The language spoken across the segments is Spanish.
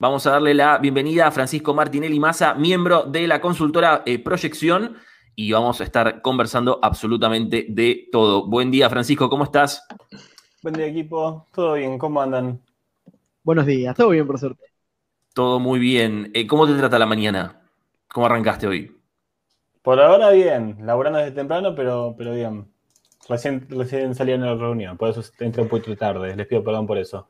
Vamos a darle la bienvenida a Francisco Martinelli Massa, miembro de la consultora eh, Proyección, y vamos a estar conversando absolutamente de todo. Buen día, Francisco, ¿cómo estás? Buen día, equipo. ¿Todo bien? ¿Cómo andan? Buenos días, todo bien, por suerte. Todo muy bien. Eh, ¿Cómo te trata la mañana? ¿Cómo arrancaste hoy? Por ahora bien, laburando desde temprano, pero, pero bien. Recién, recién salí en la reunión, por eso entré un poquito tarde. Les pido perdón por eso.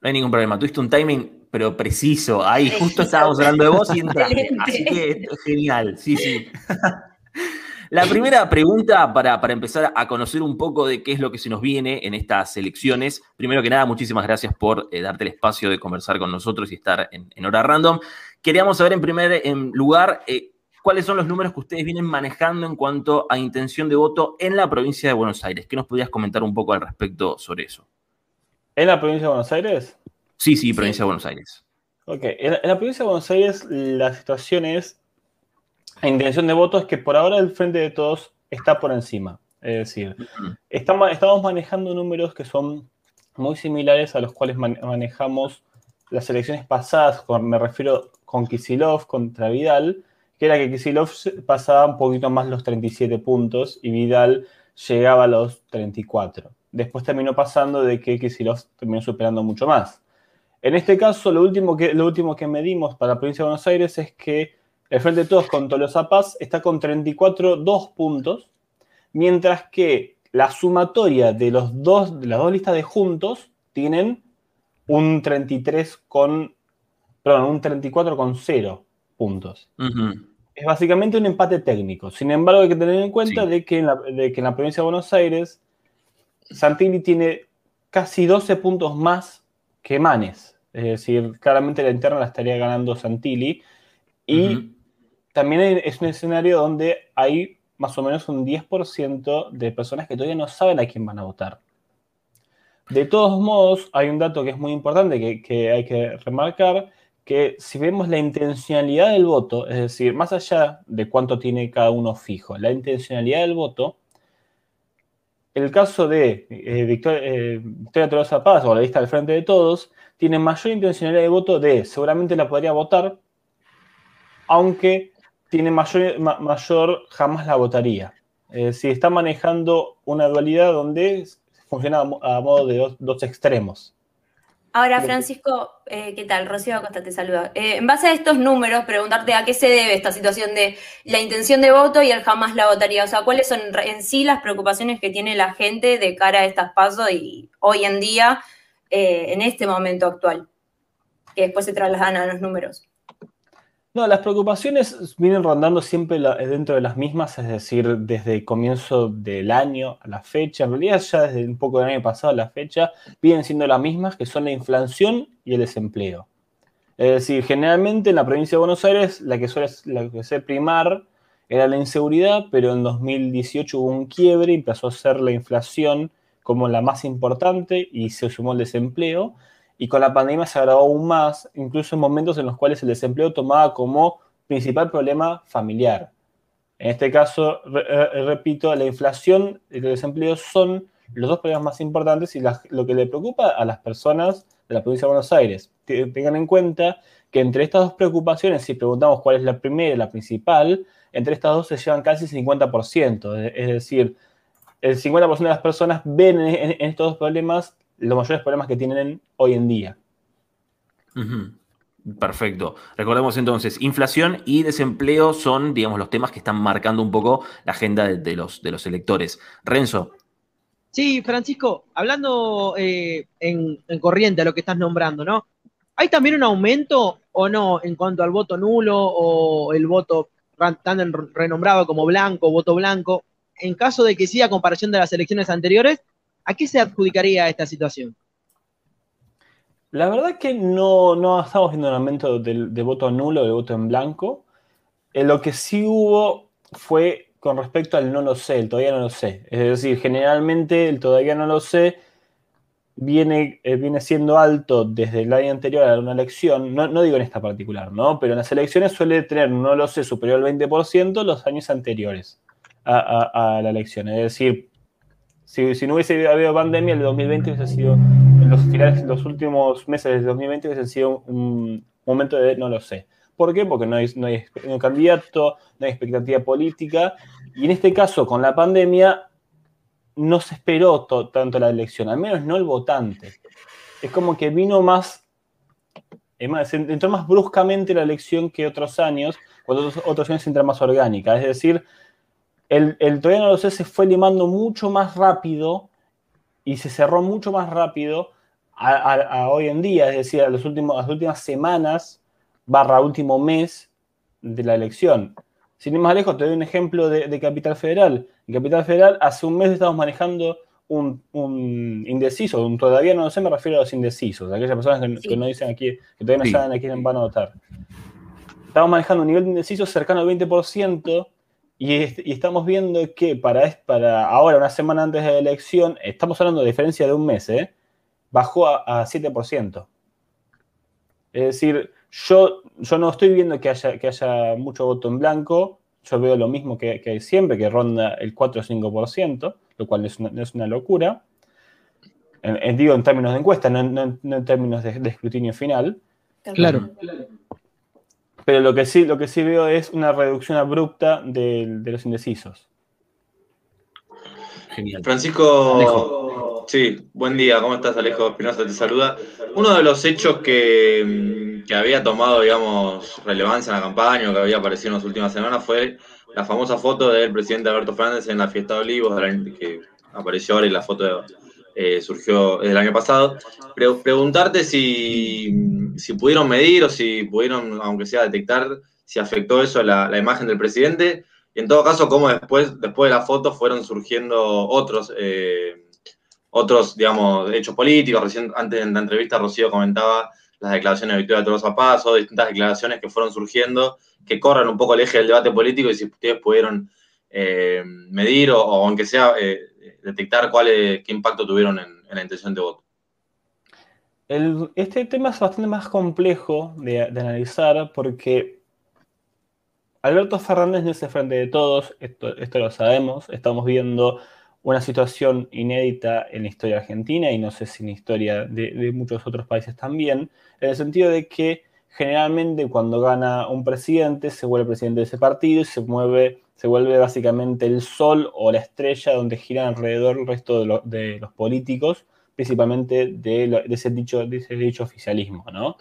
No hay ningún problema. Tuviste un timing, pero preciso. Ahí justo estábamos hablando de vos y entraste. Así que genial. Sí, sí. La primera pregunta para, empezar a conocer un poco de qué es lo que se nos viene en estas elecciones. Primero que nada, muchísimas gracias por eh, darte el espacio de conversar con nosotros y estar en, hora random. Queríamos saber en primer lugar eh, cuáles son los números que ustedes vienen manejando en cuanto a intención de voto en la provincia de Buenos Aires. ¿Qué nos podías comentar un poco al respecto sobre eso? ¿En la provincia de Buenos Aires? Sí, sí, provincia de Buenos Aires. Ok, en la provincia de Buenos Aires la situación es la intención de voto es que por ahora el Frente de Todos está por encima. Es decir, estamos, estamos manejando números que son muy similares a los cuales manejamos las elecciones pasadas, me refiero con Kisilov contra Vidal, que era que Kisilov pasaba un poquito más los 37 puntos y Vidal llegaba a los 34. Después terminó pasando de que Kisilov terminó superando mucho más. En este caso, lo último que, lo último que medimos para la provincia de Buenos Aires es que el Frente de Todos con Tolosa Paz está con 34, 2 puntos, mientras que la sumatoria de, los dos, de las dos listas de juntos tienen un 33 con, perdón, un 34 con 0 puntos. Es básicamente un empate técnico. Sin embargo, hay que tener en cuenta de, que en la, de que en la provincia de Buenos Aires, Santilli tiene casi 12 puntos más que Manes. Es decir, claramente la interna la estaría ganando Santilli. Y también es un escenario donde hay más o menos un 10% de personas que todavía no saben a quién van a votar. De todos modos, hay un dato que es muy importante que, hay que remarcar, que si vemos la intencionalidad del voto, es decir, más allá de cuánto tiene cada uno fijo, la intencionalidad del voto, el caso de eh, Victoria, eh, Paz o la lista del Frente de Todos tiene mayor intencionalidad de voto de seguramente la podría votar, aunque tiene mayor, mayor jamás la votaría. si está manejando una dualidad donde funciona a modo de dos, extremos. Ahora, Francisco, eh, ¿qué tal? Rocío Acosta te saluda. Eh, en base a estos números, preguntarte a qué se debe esta situación de la intención de voto y el jamás la votaría. O sea, ¿cuáles son en sí las preocupaciones que tiene la gente de cara a estas pasos y hoy en día, eh, en este momento actual? Que después se trasladan a los números. No, las preocupaciones vienen rondando siempre dentro de las mismas, es decir, desde el comienzo del año a la fecha, en realidad ya desde un poco del año pasado a la fecha, vienen siendo las mismas, que son la inflación y el desempleo. Es decir, generalmente en la provincia de Buenos Aires la que suele la que se primar era la inseguridad, pero en 2018 hubo un quiebre y empezó a ser la inflación como la más importante y se sumó el desempleo y con la pandemia se agravó aún más, incluso en momentos en los cuales el desempleo tomaba como principal problema familiar. En este caso, eh, repito, la inflación y el desempleo son los dos problemas más importantes y lo que le preocupa a las personas de la provincia de Buenos Aires. Tengan en cuenta que entre estas dos preocupaciones, si preguntamos cuál es la primera y la principal, entre estas dos se llevan casi 50%. Es decir, el 50% de las personas ven en estos dos problemas los mayores problemas que tienen hoy en día. Perfecto. Recordemos entonces, inflación y desempleo son, digamos, los temas que están marcando un poco la agenda de, los, de los electores. Renzo. Sí, Francisco, hablando eh, en, corriente a lo que estás nombrando, ¿no? ¿Hay también un aumento o no en cuanto al voto nulo o el voto tan renombrado como blanco, voto blanco? En caso de que siga comparación de las elecciones anteriores, ¿A qué se adjudicaría esta situación? La verdad es que no, no estamos viendo un aumento de, voto nulo, de voto en blanco. Eh, lo que sí hubo fue con respecto al no lo sé, el todavía no lo sé. Es decir, generalmente el todavía no lo sé viene, eh, viene siendo alto desde el año anterior a una elección, no, no, digo en esta particular, ¿no? Pero en las elecciones suele tener, no lo sé, superior al 20% los años anteriores a la elección. Es decir, si, no hubiese habido pandemia, el 2020 hubiese sido, los, finales, los últimos meses del 2020 hubiesen sido un, momento de no lo sé. ¿Por qué? Porque no hay, no hay un candidato, no hay expectativa política. Y en este caso, con la pandemia, no se esperó tanto la elección, al menos no el votante. Es como que vino más, entró más bruscamente la elección que otros años, cuando otros, otros años entra más orgánica. Es decir, el, el todavía no lo sé se fue limando mucho más rápido y se cerró mucho más rápido a, hoy en día, es decir, a los últimos, las últimas semanas barra último mes de la elección. Sin ir más lejos, te doy un ejemplo de, Capital Federal. En Capital Federal, hace un mes estamos manejando un, indeciso, un, todavía no lo sé, me refiero a los indecisos, a aquellas personas que, no dicen aquí, que todavía no saben a quién van a votar. Estamos manejando un nivel de indeciso cercano al 20% y, y, estamos viendo que para, para ahora, una semana antes de la elección, estamos hablando de diferencia de un mes, ¿eh? bajó a, a 7%. Es decir, yo, yo no estoy viendo que haya, que haya mucho voto en blanco, yo veo lo mismo que, que siempre, que ronda el 4 o 5%, lo cual es una, es una locura. En, digo en términos de encuesta, no, en términos de, escrutinio final. Claro. Pero lo que sí, lo que sí veo es una reducción abrupta de, de los indecisos. Genial. Francisco, sí, buen día, ¿cómo estás Alejo Espinosa? Te saluda. Uno de los hechos que, que había tomado, digamos, relevancia en la campaña o que había aparecido en las últimas semanas fue la famosa foto del presidente Alberto Fernández en la fiesta de Olivos, que apareció ahora y la foto eh, surgió el año pasado. preguntarte si, pudieron medir o si pudieron, aunque sea detectar, si afectó eso la, imagen del presidente. Y en todo caso, cómo después, después de la foto fueron surgiendo otros, eh, otros, digamos, hechos políticos. Recién, antes en la entrevista, Rocío comentaba las declaraciones de Victoria Tolosa Paz o distintas declaraciones que fueron surgiendo, que corran un poco el eje del debate político y si ustedes pudieron eh, medir o, aunque sea eh, detectar cuál, qué impacto tuvieron en, la intención de voto. este tema es bastante más complejo de, analizar porque Alberto Fernández no es el frente de todos, esto, esto lo sabemos, estamos viendo una situación inédita en la historia argentina y no sé si en la historia de, muchos otros países también, en el sentido de que generalmente cuando gana un presidente se vuelve presidente de ese partido y se mueve, se vuelve básicamente el sol o la estrella donde gira alrededor el resto de, los políticos, principalmente de, ese dicho, de ese dicho oficialismo, ¿no?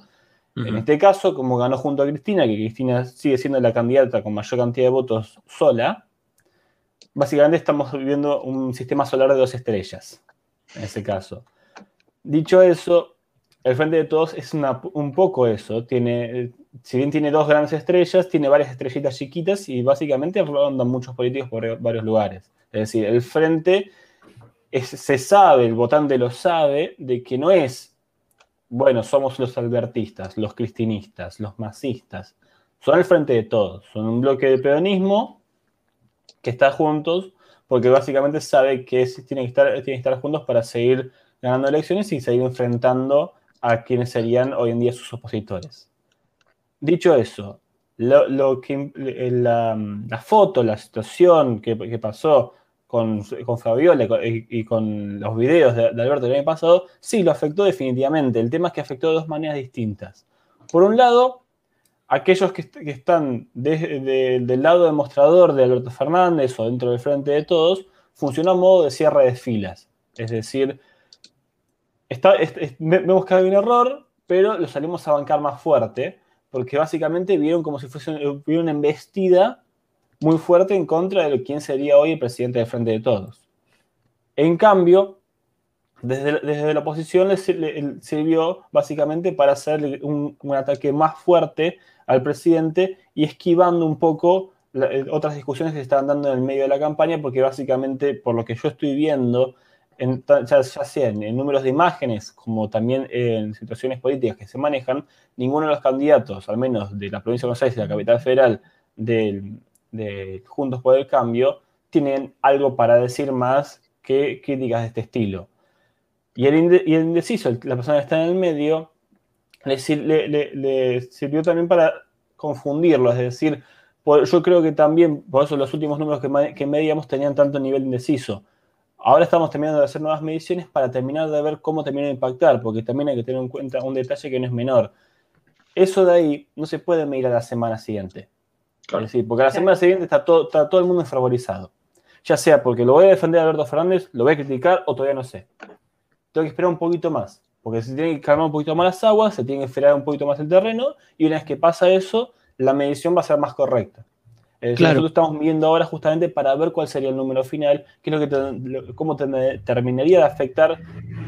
En este caso, como ganó junto a Cristina, que Cristina sigue siendo la candidata con mayor cantidad de votos sola, básicamente estamos viviendo un sistema solar de dos estrellas, en ese caso. Dicho eso, el Frente de Todos es un poco eso. Tiene, si bien tiene dos grandes estrellas, tiene varias estrellitas chiquitas y básicamente rondan muchos políticos por varios lugares. Es decir, el Frente se sabe, el votante lo sabe, de que no es, bueno, somos los albertistas, los cristinistas, los masistas. Son el Frente de Todos. Son un bloque de peronismo que está juntos, porque básicamente sabe que tienen que estar, tiene que estar juntos para seguir ganando elecciones y seguir enfrentando a quienes serían hoy en día sus opositores. Dicho eso, lo, que, la, foto, la situación que, pasó con, con, Fabiola y, con los videos de, de, Alberto el año pasado, sí lo afectó definitivamente. El tema es que afectó de dos maneras distintas. Por un lado, aquellos que, están del lado demostrador de Alberto Fernández o dentro del frente de todos, funcionó a modo de cierre de filas. Es decir, vemos que hay un error, pero lo salimos a bancar más fuerte, porque básicamente vieron como si fuese una embestida muy fuerte en contra de quién sería hoy el presidente del frente de todos. En cambio, desde, la oposición le, sirvió básicamente para hacer un, ataque más fuerte al presidente y esquivando un poco eh, otras discusiones que se estaban dando en el medio de la campaña, porque básicamente, por lo que yo estoy viendo, ya, sea en, números de imágenes como también en situaciones políticas que se manejan, ninguno de los candidatos, al menos de la provincia de Buenos Aires y la capital federal de Juntos por el Cambio, tienen algo para decir más que críticas de este estilo. Y el, indeciso, la persona que está en el medio, le, sirvió también para confundirlo, es decir, yo creo que también, por eso los últimos números que, que medíamos tenían tanto nivel indeciso. Ahora estamos terminando de hacer nuevas mediciones para terminar de ver cómo termina de impactar, porque también hay que tener en cuenta un detalle que no es menor. eso de ahí no se puede medir a la semana siguiente. Es decir, porque a la semana siguiente está todo, está todo el mundo favorizado. Ya sea porque lo voy a defender a Alberto Fernández, lo voy a criticar o todavía no sé. Tengo que esperar un poquito más. Porque se tiene que calmar un poquito más las aguas, se tiene que esperar un poquito más el terreno y una vez que pasa eso, la medición va a ser más correcta. Nosotros estamos midiendo ahora justamente para ver cuál sería el número final, qué es lo que cómo terminaría de afectar,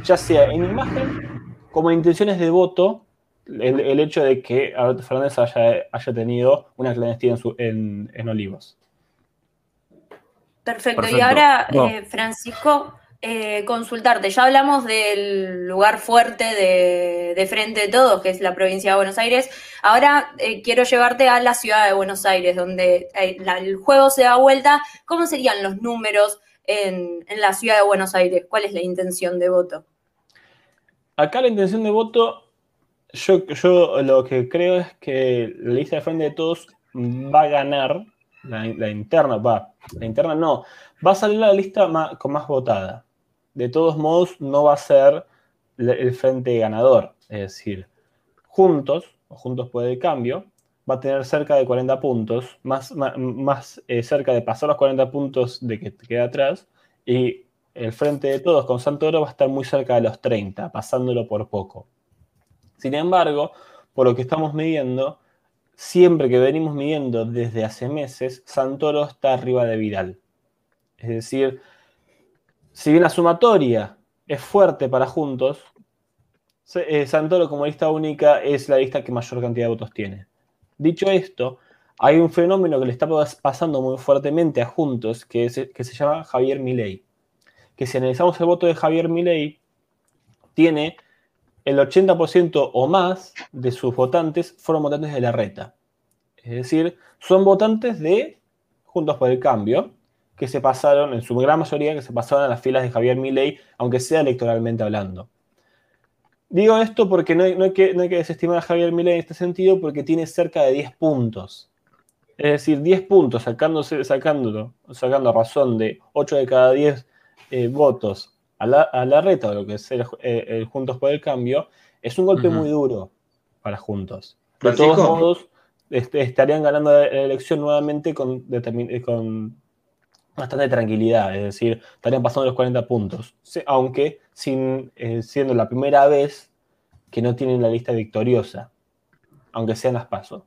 ya sea en imagen como en intenciones de voto, el, hecho de que Alberto Fernández haya, tenido una clandestina en, en, Olivos. Perfecto. Y ahora, eh, Francisco, eh, consultarte. Ya hablamos del lugar fuerte de, frente de todos, que es la provincia de Buenos Aires. Ahora eh, quiero llevarte a la ciudad de Buenos Aires, donde eh, el juego se da vuelta. ¿Cómo serían los números en, la ciudad de Buenos Aires? ¿Cuál es la intención de voto? Acá la intención de voto, yo, yo lo que creo es que la lista de frente de todos va a ganar, la, interna, va, la interna no, va a salir la lista con más votada de todos modos no va a ser el frente ganador. Es decir, juntos, o juntos puede el cambio, va a tener cerca de 40 puntos, más, más, eh, cerca de pasar los 40 puntos de que queda atrás, y el frente de todos con Santoro va a estar muy cerca de los 30, pasándolo por poco. Sin embargo, por lo que estamos midiendo, siempre que venimos midiendo desde hace meses, Santoro está arriba de Vidal. Es decir, si bien la sumatoria es fuerte para Juntos, eh, Santoro como lista única es la lista que mayor cantidad de votos tiene. Dicho esto, hay un fenómeno que le está pasando muy fuertemente a Juntos que, que se llama Javier Milei. Que si analizamos el voto de Javier Milei, tiene el 80% o más de sus votantes fueron votantes de la reta. Es decir, son votantes de Juntos por el Cambio, que se pasaron, en su gran mayoría, que se pasaron a las filas de Javier Milei, aunque sea electoralmente hablando. Digo esto porque no hay, que, desestimar a Javier Milei en este sentido, porque tiene cerca de 10 puntos. Es decir, 10 puntos, sacándose, sacándolo, sacando razón de 8 de cada 10 eh, votos a la, reta, o lo que es el, Juntos por el Cambio, es un golpe muy duro para Juntos. De todos modos, este, estarían ganando la elección nuevamente con, con bastante tranquilidad, es decir, estarían pasando los 40 puntos, aunque sin, eh, siendo la primera vez que no tienen la lista victoriosa, aunque sean las pasos.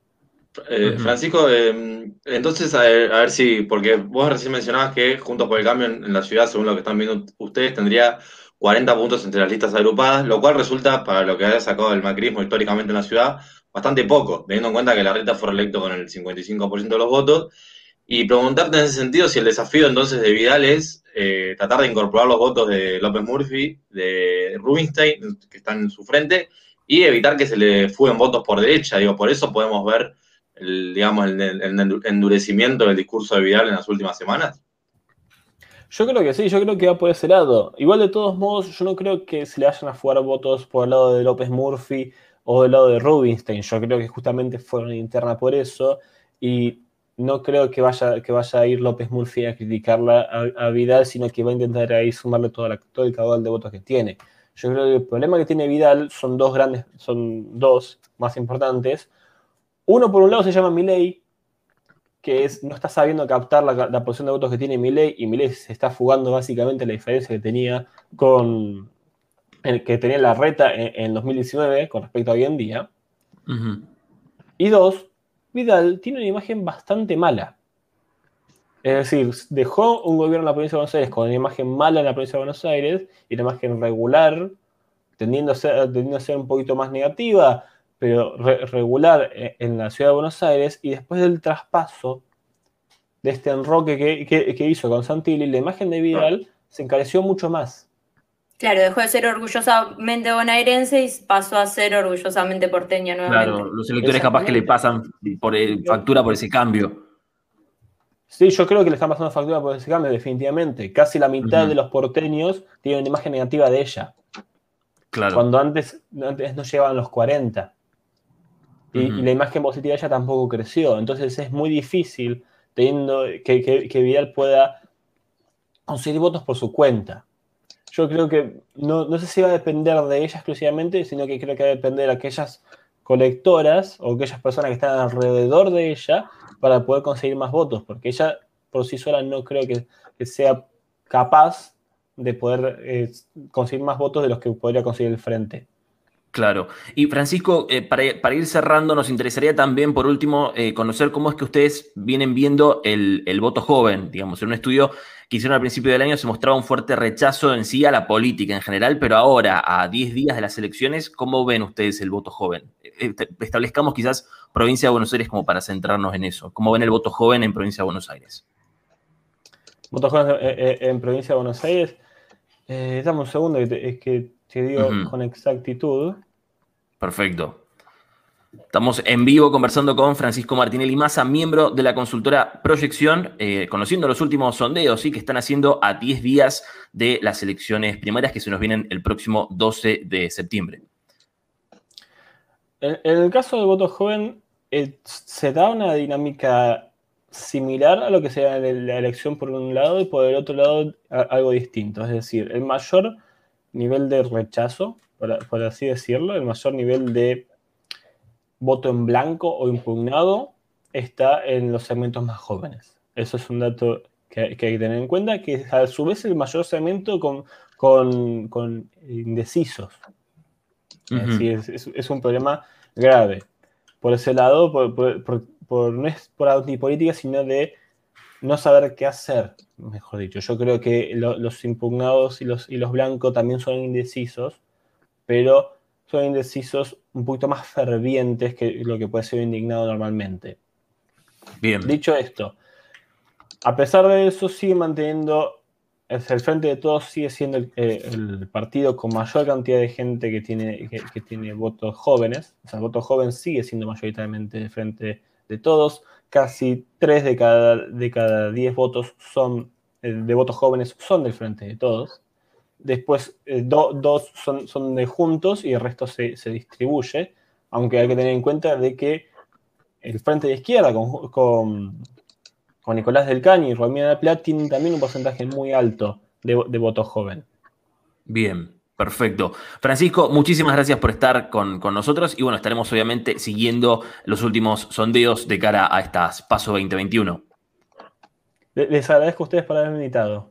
Eh, Francisco, em, entonces a ver, si, porque vos recién mencionabas que Juntos por el Cambio en, la ciudad, según lo que están viendo ustedes, tendría 40 puntos entre las listas agrupadas, lo cual resulta, para lo que haya sacado el macrismo históricamente en la ciudad, bastante poco, teniendo en cuenta que la reta fue reelecto con el 55% de los votos y preguntarte en ese sentido si el desafío entonces de Vidal es eh, tratar de incorporar los votos de López Murphy, de Rubinstein, que están en su frente, y evitar que se le fuguen votos por derecha. Digo, por eso podemos ver el, digamos, el, endurecimiento del discurso de Vidal en las últimas semanas. Yo creo que sí, yo creo que va por ese lado. Igual de todos modos, yo no creo que se le vayan a jugar votos por el lado de López Murphy o del lado de Rubinstein. Yo creo que justamente fueron interna por eso. Y no creo que vaya, que vaya a ir López Murphy a criticarla a, Vidal, sino que va a intentar ahí sumarle todo el caudal de votos que tiene. Yo creo que el problema que tiene Vidal son dos grandes, son dos más importantes. Uno, por un lado, se llama Milei, que es, no está sabiendo captar la, la posición de votos que tiene Milei, y Milei se está fugando básicamente la diferencia que tenía con que tenía la reta en, 2019 con respecto a hoy en día. Y dos, Vidal tiene una imagen bastante mala. Es decir, dejó un gobierno en la provincia de Buenos Aires con una imagen mala en la provincia de Buenos Aires y una imagen regular, tendiendo a ser, un poquito más negativa, pero regular en la ciudad de Buenos Aires. Y después del traspaso de este enroque que, que hizo con Santilli, la imagen de Vidal se encareció mucho más. Claro, dejó de ser orgullosamente bonaerense y pasó a ser orgullosamente porteño nuevamente. Claro, los electores capaz que le pasan por factura por ese cambio. Sí, yo creo que le están pasando factura por ese cambio, definitivamente. Casi la mitad de los porteños tienen una imagen negativa de ella. Claro. Cuando antes, antes no llegaban los 40. Y, la imagen positiva de ella tampoco creció. Entonces es muy difícil teniendo que, que, que Vidal pueda conseguir votos por su cuenta yo creo que no, sé si va a depender de ella exclusivamente, sino que creo que va a depender de aquellas colectoras o aquellas personas que están alrededor de ella para poder conseguir más votos, porque ella por sí sola no creo que, sea capaz de poder eh, conseguir más votos de los que podría conseguir el frente. Claro. Y Francisco, eh, para, ir cerrando, nos interesaría también, por último, eh, conocer cómo es que ustedes vienen viendo el, voto joven. Digamos, en un estudio que hicieron al principio del año se mostraba un fuerte rechazo en sí a la política en general, pero ahora, a 10 días de las elecciones, ¿cómo ven ustedes el voto joven? Eh, establezcamos quizás provincia de Buenos Aires como para centrarnos en eso. ¿Cómo ven el voto joven en provincia de Buenos Aires? Voto joven en provincia de Buenos Aires. dame un segundo, es que te digo con exactitud. Perfecto. Estamos en vivo conversando con Francisco Martinelli Massa, miembro de la consultora Proyección, eh, conociendo los últimos sondeos ¿sí? que están haciendo a 10 días de las elecciones primarias que se nos vienen el próximo 12 de septiembre. En, el caso del voto joven, eh, se da una dinámica similar a lo que sea la elección por un lado y por el otro lado algo distinto. Es decir, el mayor nivel de rechazo, por, así decirlo, el mayor nivel de voto en blanco o impugnado está en los segmentos más jóvenes. Eso es un dato que, hay que tener en cuenta, que a su vez el mayor segmento con, con, indecisos. es, un problema grave. Por ese lado, por, no es por antipolítica, sino de no saber qué hacer, mejor dicho. Yo creo que los impugnados y los, y los blancos también son indecisos, pero son indecisos un poquito más fervientes que lo que puede ser indignado normalmente. Bien. Dicho esto, a pesar de eso, sigue manteniendo, el Frente de Todos sigue siendo el, partido con mayor cantidad de gente que tiene, que, tiene votos jóvenes. O sea, el voto joven sigue siendo mayoritariamente el Frente de Todos casi 3 de cada, de cada 10 votos son, eh, de votos jóvenes son del Frente de Todos. Después, eh, dos son, son, de juntos y el resto se, distribuye, aunque hay que tener en cuenta de que el Frente de Izquierda con, con, Nicolás del Caño y Romina Plat tienen también un porcentaje muy alto de, de votos joven. Bien, Perfecto. Francisco, muchísimas gracias por estar con, nosotros y bueno, estaremos obviamente siguiendo los últimos sondeos de cara a estas PASO 2021. Les agradezco a ustedes por haberme invitado.